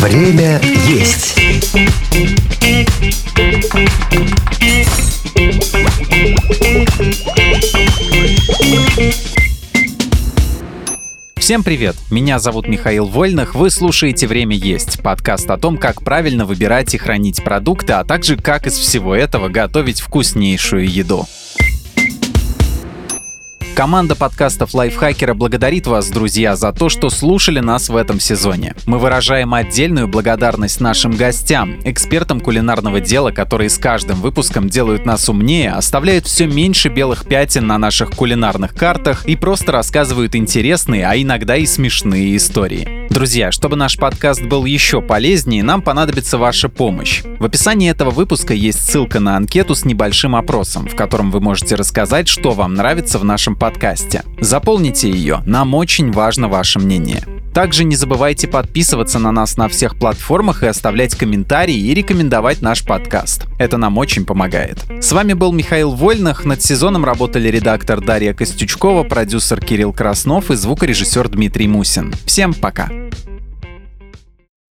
Время есть. Всем привет! Меня зовут Михаил Вольных, вы слушаете «Время есть» — подкаст о том, как правильно выбирать и хранить продукты, а также как из всего этого готовить вкуснейшую еду. Команда подкастов Лайфхакера благодарит вас, друзья, за то, что слушали нас в этом сезоне. Мы выражаем отдельную благодарность нашим гостям, экспертам кулинарного дела, которые с каждым выпуском делают нас умнее, оставляют все меньше белых пятен на наших кулинарных картах и просто рассказывают интересные, а иногда и смешные истории. Друзья, чтобы наш подкаст был еще полезнее, нам понадобится ваша помощь. В описании этого выпуска есть ссылка на анкету с небольшим опросом, в котором вы можете рассказать, что вам нравится в нашем подкасте. Заполните ее, нам очень важно ваше мнение. Также не забывайте подписываться на нас на всех платформах и оставлять комментарии и рекомендовать наш подкаст. Это нам очень помогает. С вами был Михаил Вольных. Над сезоном работали редактор Дарья Костючкова, продюсер Кирилл Краснов и звукорежиссер Дмитрий Мусин. Всем пока!